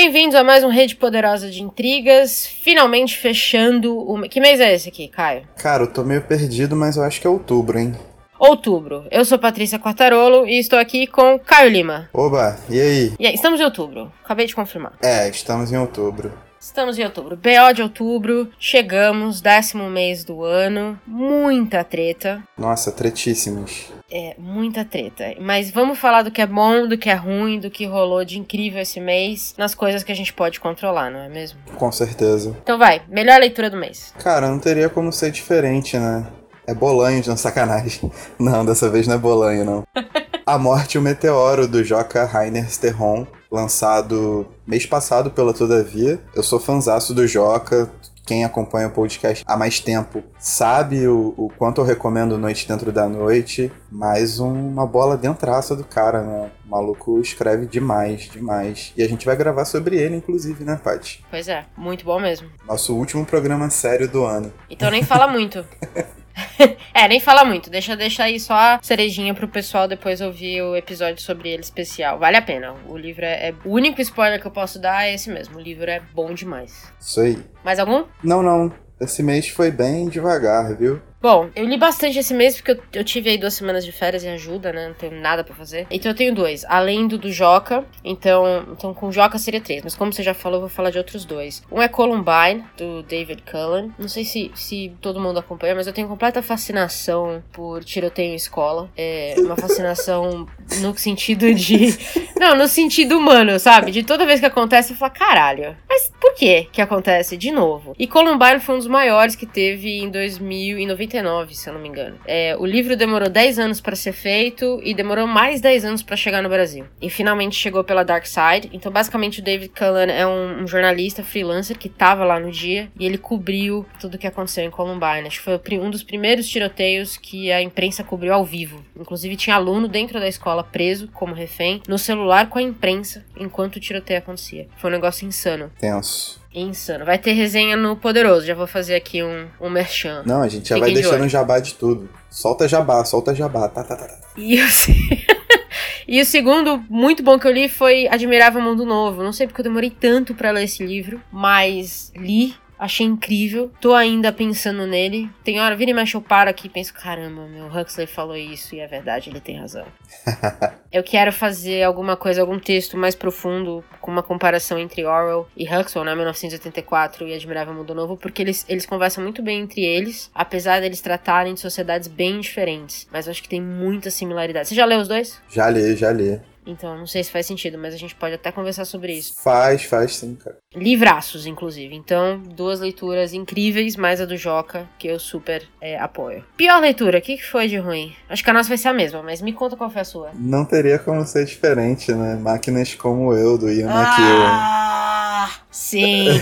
Bem-vindos a mais um Rede Poderosa de Intrigas, finalmente fechando o... Que mês é esse aqui, Caio? Cara, eu tô meio perdido, mas eu acho que é outubro, hein? Outubro. Eu sou Patrícia Quartarolo e estou aqui com Caio Lima. Oba, e aí? E aí, estamos em outubro. Acabei de confirmar. É, estamos em outubro. Estamos em outubro. BO de outubro. Chegamos, décimo mês do ano. Muita treta. Nossa, tretíssimos. É, muita treta. Mas vamos falar do que é bom, do que é ruim, do que rolou de incrível esse mês, nas coisas que a gente pode controlar, não é mesmo? Com certeza. Então vai, melhor leitura do mês. Cara, não teria como ser diferente, né? É Bolanho, não sacanagem. Não, dessa vez não é Bolanho, não. A Morte e o Meteoro, do Joca Rainer Sterron, lançado mês passado pela Todavia. Eu sou fanzaço do Joca, quem acompanha o podcast há mais tempo sabe o, o, quanto eu recomendo Noite Dentro da Noite, mais uma bola dentraça do cara, né? O maluco escreve demais, demais. E a gente vai gravar sobre ele, inclusive, né, Paty? Pois é, muito bom mesmo. Nosso último programa sério do ano. Então nem fala muito. é, nem fala muito. Deixa, deixa aí só a cerejinha pro pessoal depois ouvir o episódio sobre ele especial. Vale a pena. O livro é, é. O único spoiler que eu posso dar é esse mesmo. O livro é bom demais. Isso aí. Mais algum? Não, não. Esse mês foi bem devagar, viu? Bom, eu li bastante esse mês porque eu, eu, tive aí duas semanas de férias em ajuda, né? Não tenho nada para fazer. Então eu tenho dois. Além do do Joca. Então, então com Joca seria três. Mas como você já falou, eu vou falar de outros dois. Um é Columbine, do David Cullen. Não sei se, se todo mundo acompanha, mas eu tenho completa fascinação por tiroteio em escola. É uma fascinação no sentido de. Não, no sentido humano, sabe? De toda vez que acontece, eu falo, caralho. Mas por que que acontece de novo? E Columbine foi um dos maiores que teve em 2090 99, se eu não me engano. É, o livro demorou 10 anos para ser feito e demorou mais 10 anos para chegar no Brasil. E finalmente chegou pela Dark Side. Então, basicamente, o David Cullen é um, um jornalista freelancer que tava lá no dia e ele cobriu tudo o que aconteceu em Columbine. Acho que foi um dos primeiros tiroteios que a imprensa cobriu ao vivo. Inclusive, tinha aluno dentro da escola preso como refém no celular com a imprensa enquanto o tiroteio acontecia. Foi um negócio insano. Tenso. Insano. Vai ter resenha no Poderoso. Já vou fazer aqui um, um merchan. Não, a gente já Fiquem vai deixando um jabá de tudo. Solta jabá, solta jabá. Tá, tá, tá, tá. E, o... e o segundo, muito bom que eu li, foi Admirável Mundo Novo. Não sei porque eu demorei tanto para ler esse livro, mas li Achei incrível. Tô ainda pensando nele. Tem hora, vira e mexe, eu paro aqui e penso: caramba, meu Huxley falou isso e é verdade, ele tem razão. eu quero fazer alguma coisa, algum texto mais profundo, com uma comparação entre Orwell e Huxley, né? 1984 e Admirável Mundo Novo, porque eles, eles conversam muito bem entre eles, apesar deles tratarem de sociedades bem diferentes. Mas eu acho que tem muita similaridade. Você já leu os dois? Já li, já li. Então, não sei se faz sentido, mas a gente pode até conversar sobre isso. Faz, faz sim, cara. Livraços, inclusive. Então, duas leituras incríveis, mais a do Joca, que eu super é, apoio. Pior leitura, o que, que foi de ruim? Acho que a nossa vai ser a mesma, mas me conta qual foi a sua. Não teria como ser diferente, né? Máquinas como eu, do Ian ah, Sim.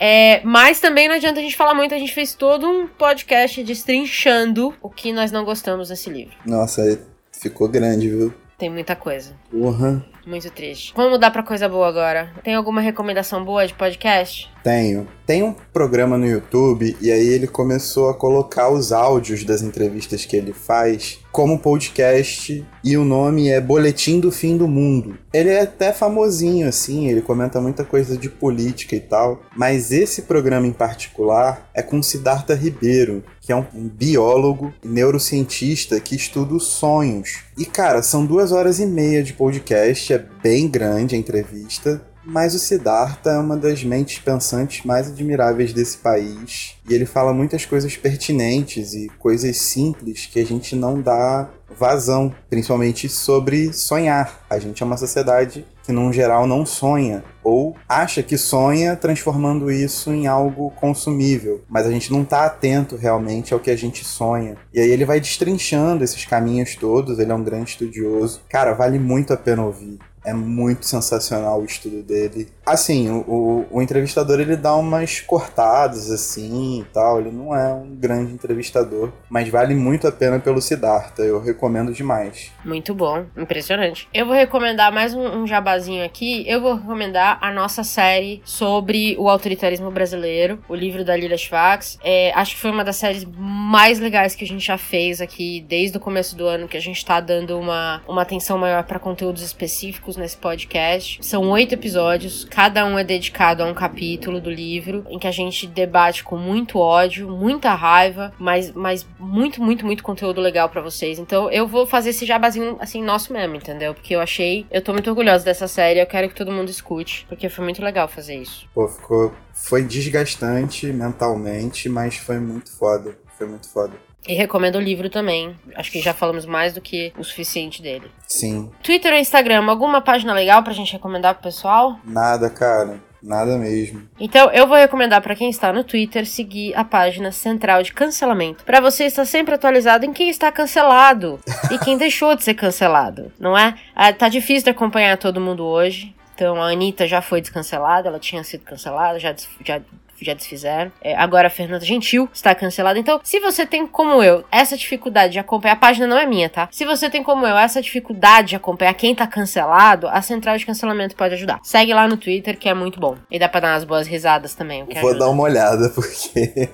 É, mas também não adianta a gente falar muito, a gente fez todo um podcast destrinchando o que nós não gostamos desse livro. Nossa, aí ficou grande, viu? Tem muita coisa. Uhum. Muito triste. Vamos mudar pra coisa boa agora. Tem alguma recomendação boa de podcast? Tenho. Tem um programa no YouTube e aí ele começou a colocar os áudios das entrevistas que ele faz como podcast e o nome é Boletim do Fim do Mundo. Ele é até famosinho assim, ele comenta muita coisa de política e tal, mas esse programa em particular é com Siddhartha Ribeiro, que é um biólogo neurocientista que estuda os sonhos. E cara, são duas horas e meia de podcast, é bem grande a entrevista. Mas o Siddhartha é uma das mentes pensantes mais admiráveis desse país. E ele fala muitas coisas pertinentes e coisas simples que a gente não dá vazão, principalmente sobre sonhar. A gente é uma sociedade que, num geral, não sonha ou acha que sonha transformando isso em algo consumível, mas a gente não está atento realmente ao que a gente sonha. E aí ele vai destrinchando esses caminhos todos, ele é um grande estudioso. Cara, vale muito a pena ouvir. É muito sensacional o estudo dele. Assim, o, o, o, entrevistador ele dá umas cortadas assim e tal. Ele não é um grande entrevistador, mas vale muito a pena pelo Siddhartha. Eu recomendo demais. Muito bom, impressionante. Eu vou recomendar mais um, um jabazinho aqui. Eu vou recomendar a nossa série sobre o autoritarismo brasileiro, o livro da Lila Schwartz. É, acho que foi uma das séries mais legais que a gente já fez aqui desde o começo do ano, que a gente tá dando uma, uma atenção maior para conteúdos específicos nesse podcast. São oito episódios, cada um é dedicado a um capítulo do livro, em que a gente debate com muito ódio, muita raiva, mas, mas muito, muito, muito conteúdo legal para vocês. Então eu vou fazer esse jabazinho assim, nosso mesmo, entendeu? Porque eu achei. Eu tô muito orgulhosa dessa série, eu quero que todo mundo escute, porque foi muito legal fazer isso. Pô, ficou. Foi desgastante mentalmente, mas foi muito foda. Foi muito foda. E recomendo o livro também. Acho que já falamos mais do que o suficiente dele. Sim. Twitter ou Instagram, alguma página legal pra gente recomendar pro pessoal? Nada, cara. Nada mesmo. Então, eu vou recomendar para quem está no Twitter seguir a página central de cancelamento, para você estar sempre atualizado em quem está cancelado e quem deixou de ser cancelado, não é? Ah, tá difícil de acompanhar todo mundo hoje. Então, a Anitta já foi descancelada, ela tinha sido cancelada, já, já já desfizeram. É, agora a Fernanda Gentil está cancelada. Então, se você tem como eu essa dificuldade de acompanhar, a página não é minha, tá? Se você tem como eu essa dificuldade de acompanhar quem tá cancelado, a central de cancelamento pode ajudar. Segue lá no Twitter que é muito bom. E dá pra dar umas boas risadas também. Vou ajuda. dar uma olhada porque.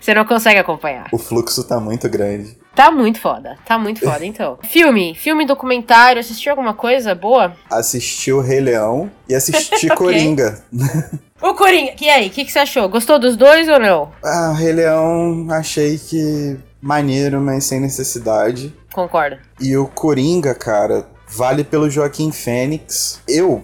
Você não consegue acompanhar. O fluxo tá muito grande. Tá muito foda, tá muito foda, então. filme, filme documentário, assistiu alguma coisa boa? Assisti o Rei Leão e assisti Coringa. O Coringa, e aí, o que, que você achou? Gostou dos dois ou não? Ah, Rei Leão, achei que maneiro, mas sem necessidade. Concordo. E o Coringa, cara, vale pelo Joaquim Fênix. Eu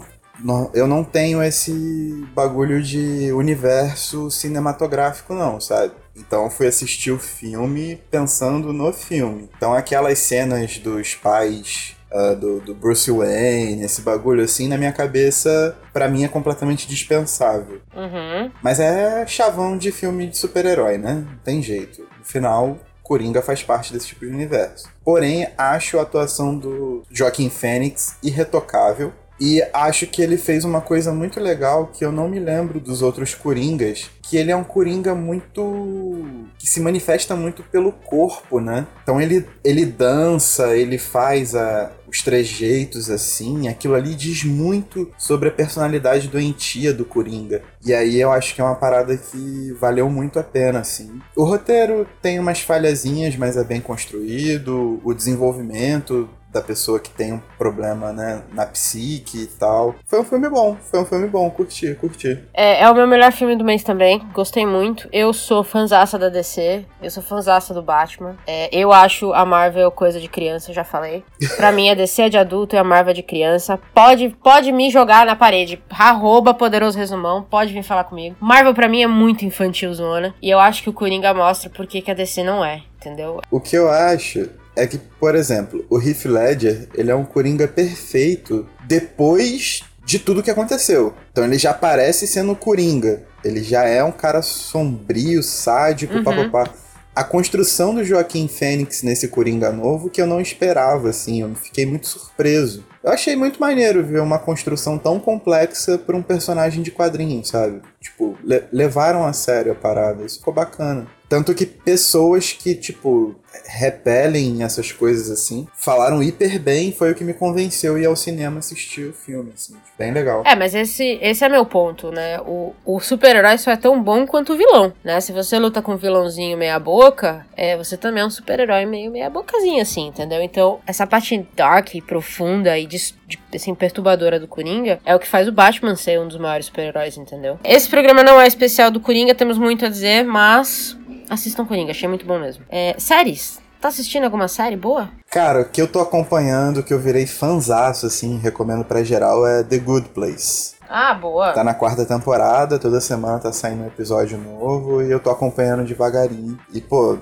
eu não tenho esse bagulho de universo cinematográfico, não, sabe? Então fui assistir o filme pensando no filme. Então aquelas cenas dos pais uh, do, do, Bruce Wayne, esse bagulho assim, na minha cabeça, para mim é completamente dispensável. Uhum. Mas é chavão de filme de super-herói, né? Não tem jeito. No final, Coringa faz parte desse tipo de universo. Porém, acho a atuação do Joaquim Phoenix irretocável. E acho que ele fez uma coisa muito legal que eu não me lembro dos outros Coringas, que ele é um Coringa muito. que se manifesta muito pelo corpo, né? Então ele, ele dança, ele faz a, os trejeitos assim, aquilo ali diz muito sobre a personalidade doentia do Coringa. E aí eu acho que é uma parada que valeu muito a pena, assim. O roteiro tem umas falhazinhas, mas é bem construído, o desenvolvimento da pessoa que tem um problema, né, na psique e tal. Foi um filme bom, foi um filme bom, curti, curti. É, é o meu melhor filme do mês também, gostei muito. Eu sou fãzaça da DC, eu sou fãzaça do Batman. É, eu acho a Marvel coisa de criança, já falei. Pra mim, a DC é de adulto e a Marvel é de criança. Pode, pode me jogar na parede, arroba poderoso resumão, pode vir falar comigo. Marvel pra mim é muito infantilzona, e eu acho que o Coringa mostra por que, que a DC não é, entendeu? O que eu acho é que, por exemplo, o Heath Ledger, ele é um Coringa perfeito depois de tudo que aconteceu. Então ele já aparece sendo Coringa. Ele já é um cara sombrio, sádico, uhum. papapá. A construção do Joaquim Fênix nesse Coringa novo que eu não esperava, assim, eu fiquei muito surpreso. Eu achei muito maneiro ver uma construção tão complexa para um personagem de quadrinho, sabe? Tipo, le levaram a sério a parada, isso ficou bacana. Tanto que pessoas que, tipo, repelem essas coisas assim, falaram hiper bem, foi o que me convenceu ir ao cinema assistir o filme, assim, bem legal. É, mas esse, esse é meu ponto, né? O, o super-herói só é tão bom quanto o vilão, né? Se você luta com um vilãozinho meia boca, é, você também é um super-herói meio meia bocazinha, assim, entendeu? Então, essa parte dark e profunda e de, de, assim, perturbadora do Coringa é o que faz o Batman ser um dos maiores super-heróis, entendeu? Esse programa não é especial do Coringa, temos muito a dizer, mas Assistam Coringa, achei muito bom mesmo. É, séries? Tá assistindo alguma série boa? Cara, o que eu tô acompanhando, que eu virei fanzaço, assim, recomendo pra geral, é The Good Place. Ah, boa. Tá na quarta temporada, toda semana tá saindo um episódio novo e eu tô acompanhando devagarinho. E, pô,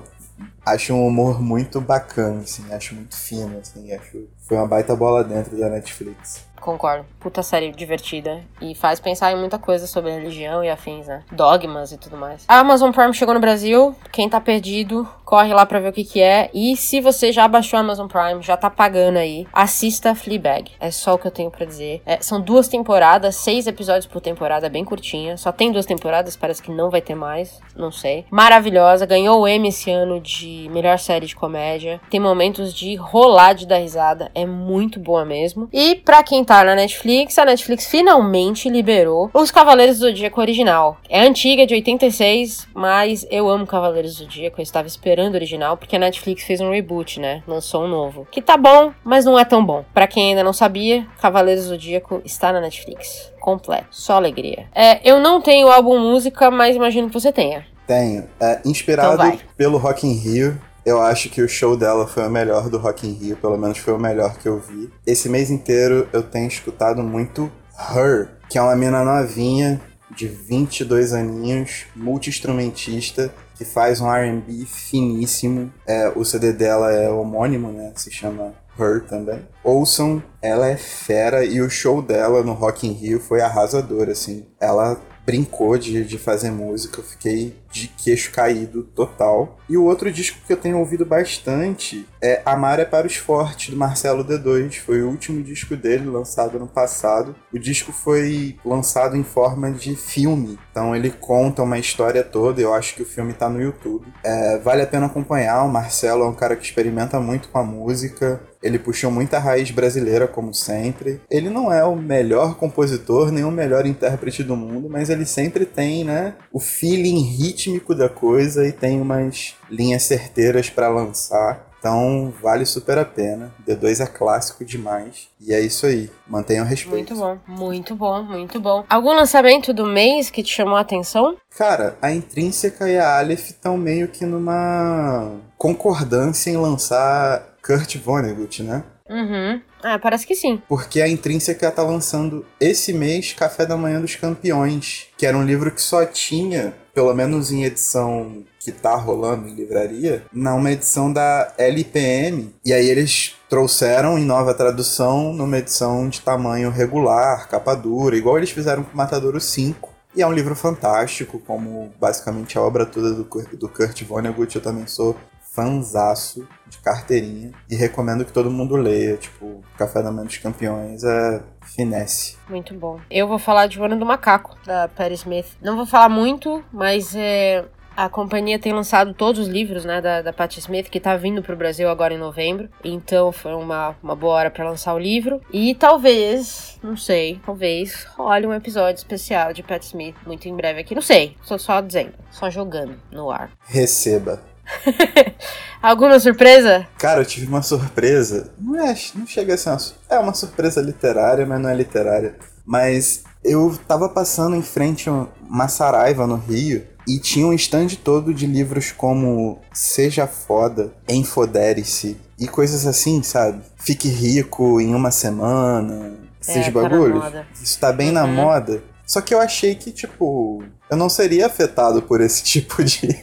acho um humor muito bacana, assim, acho muito fino, assim, acho. Foi uma baita bola dentro da Netflix. Concordo. Puta série divertida. E faz pensar em muita coisa sobre religião e afins, né? Dogmas e tudo mais. A Amazon Prime chegou no Brasil. Quem tá perdido, corre lá pra ver o que que é. E se você já baixou a Amazon Prime, já tá pagando aí, assista Fleabag. É só o que eu tenho para dizer. É, são duas temporadas, seis episódios por temporada, bem curtinha. Só tem duas temporadas, parece que não vai ter mais. Não sei. Maravilhosa. Ganhou o Emmy esse ano de melhor série de comédia. Tem momentos de rolar de dar risada. É é muito boa mesmo. E pra quem tá na Netflix, a Netflix finalmente liberou Os Cavaleiros do Zodíaco original. É antiga, de 86, mas eu amo Cavaleiros do Zodíaco, eu estava esperando o original, porque a Netflix fez um reboot, né? Lançou um novo. Que tá bom, mas não é tão bom. Pra quem ainda não sabia, Cavaleiros do Zodíaco está na Netflix. Completo. Só alegria. É, eu não tenho álbum música, mas imagino que você tenha. Tenho. É, inspirado Então pelo Rock in Rio, eu acho que o show dela foi o melhor do Rock in Rio, pelo menos foi o melhor que eu vi. Esse mês inteiro eu tenho escutado muito Her, que é uma mina novinha, de 22 aninhos, multi-instrumentista, que faz um R&B finíssimo. É, o CD dela é homônimo, né? Se chama Her também. Ouçam, ela é fera e o show dela no Rock in Rio foi arrasador, assim. Ela brincou de, de fazer música, eu fiquei de queixo caído total. E o outro disco que eu tenho ouvido bastante é Amar é para os Fortes, do Marcelo D2. Foi o último disco dele, lançado ano passado. O disco foi lançado em forma de filme, então ele conta uma história toda. Eu acho que o filme tá no YouTube. É, vale a pena acompanhar. O Marcelo é um cara que experimenta muito com a música. Ele puxou muita raiz brasileira, como sempre. Ele não é o melhor compositor, nem o melhor intérprete do mundo, mas ele sempre tem, né, o feeling rítmico da coisa e tem umas linhas certeiras para lançar. Então, vale super a pena. D2 é clássico demais. E é isso aí. Mantenham respeito. Muito bom, muito bom, muito bom. Algum lançamento do mês que te chamou a atenção? Cara, a Intrínseca e a Aleph estão meio que numa concordância em lançar Kurt Vonnegut, né? Uhum. Ah, parece que sim. Porque a Intrínseca tá lançando esse mês Café da Manhã dos Campeões, que era um livro que só tinha, pelo menos em edição que tá rolando em livraria, numa edição da LPM. E aí eles trouxeram em nova tradução numa edição de tamanho regular, capa dura, igual eles fizeram com Matadouro 5. E é um livro fantástico, como basicamente a obra toda do, Kurt- do Kurt Vonnegut. Eu também sou fanzaço de carteirinha e recomendo que todo mundo leia. Tipo, Café da Manhã dos Campeões é finesse. Muito bom. Eu vou falar de O Ano do Macaco, da Patti Smith. Não vou falar muito, mas é, a companhia tem lançado todos os livros, né, da, da Patti Smith, que tá vindo pro Brasil agora em novembro. Então foi uma, uma boa hora pra lançar o livro. E talvez, não sei, talvez role um episódio especial de Patti Smith muito em breve aqui. Não sei, tô só dizendo, só jogando no ar. Receba. Alguma surpresa? Cara, eu tive uma surpresa. Não, é, não chega a ser uma, é uma surpresa literária, mas não é literária. Mas eu tava passando em frente a uma Saraiva no Rio e tinha um stand todo de livros como Seja Foda, Enfodere-se e coisas assim, sabe? Fique rico em uma semana, esses tá na bagulhos. Isso tá bem na Uhum. moda. Só que eu achei que, tipo, eu não seria afetado por esse tipo de,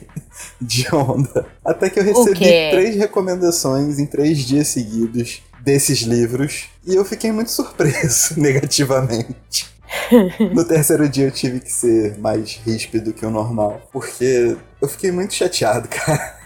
de onda. Até que eu recebi três recomendações em três dias seguidos desses livros. E eu fiquei muito surpreso negativamente. No terceiro dia eu tive que ser mais ríspido que o normal. Porque eu fiquei muito chateado, cara.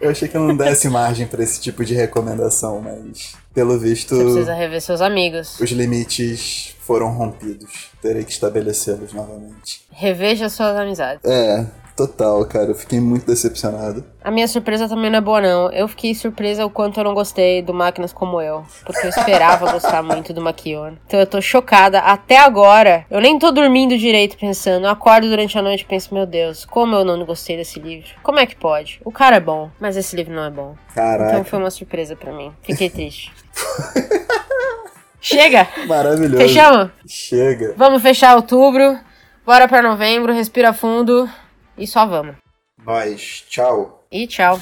Eu achei que eu não desse margem pra esse tipo de recomendação, mas pelo visto Você precisa rever seus amigos. os limites foram rompidos. Terei que estabelecê-los novamente. Reveja suas amizades. É, total, cara. Eu fiquei muito decepcionado. A minha surpresa também não é boa, não. Eu fiquei surpresa o quanto eu não gostei do Máquinas Como Eu. Porque eu esperava gostar muito do Maquion. Então eu tô chocada. Até agora, eu nem tô dormindo direito pensando. Eu acordo durante a noite e penso, meu Deus, como eu não gostei desse livro? Como é que pode? O cara é bom, mas esse livro não é bom. Então Caraca, foi uma surpresa pra mim. Fiquei triste. Chega! maravilhoso. Fechamos? Chega. Vamos fechar outubro. Bora pra novembro, respira fundo e só vamos. Nós, tchau. E tchau.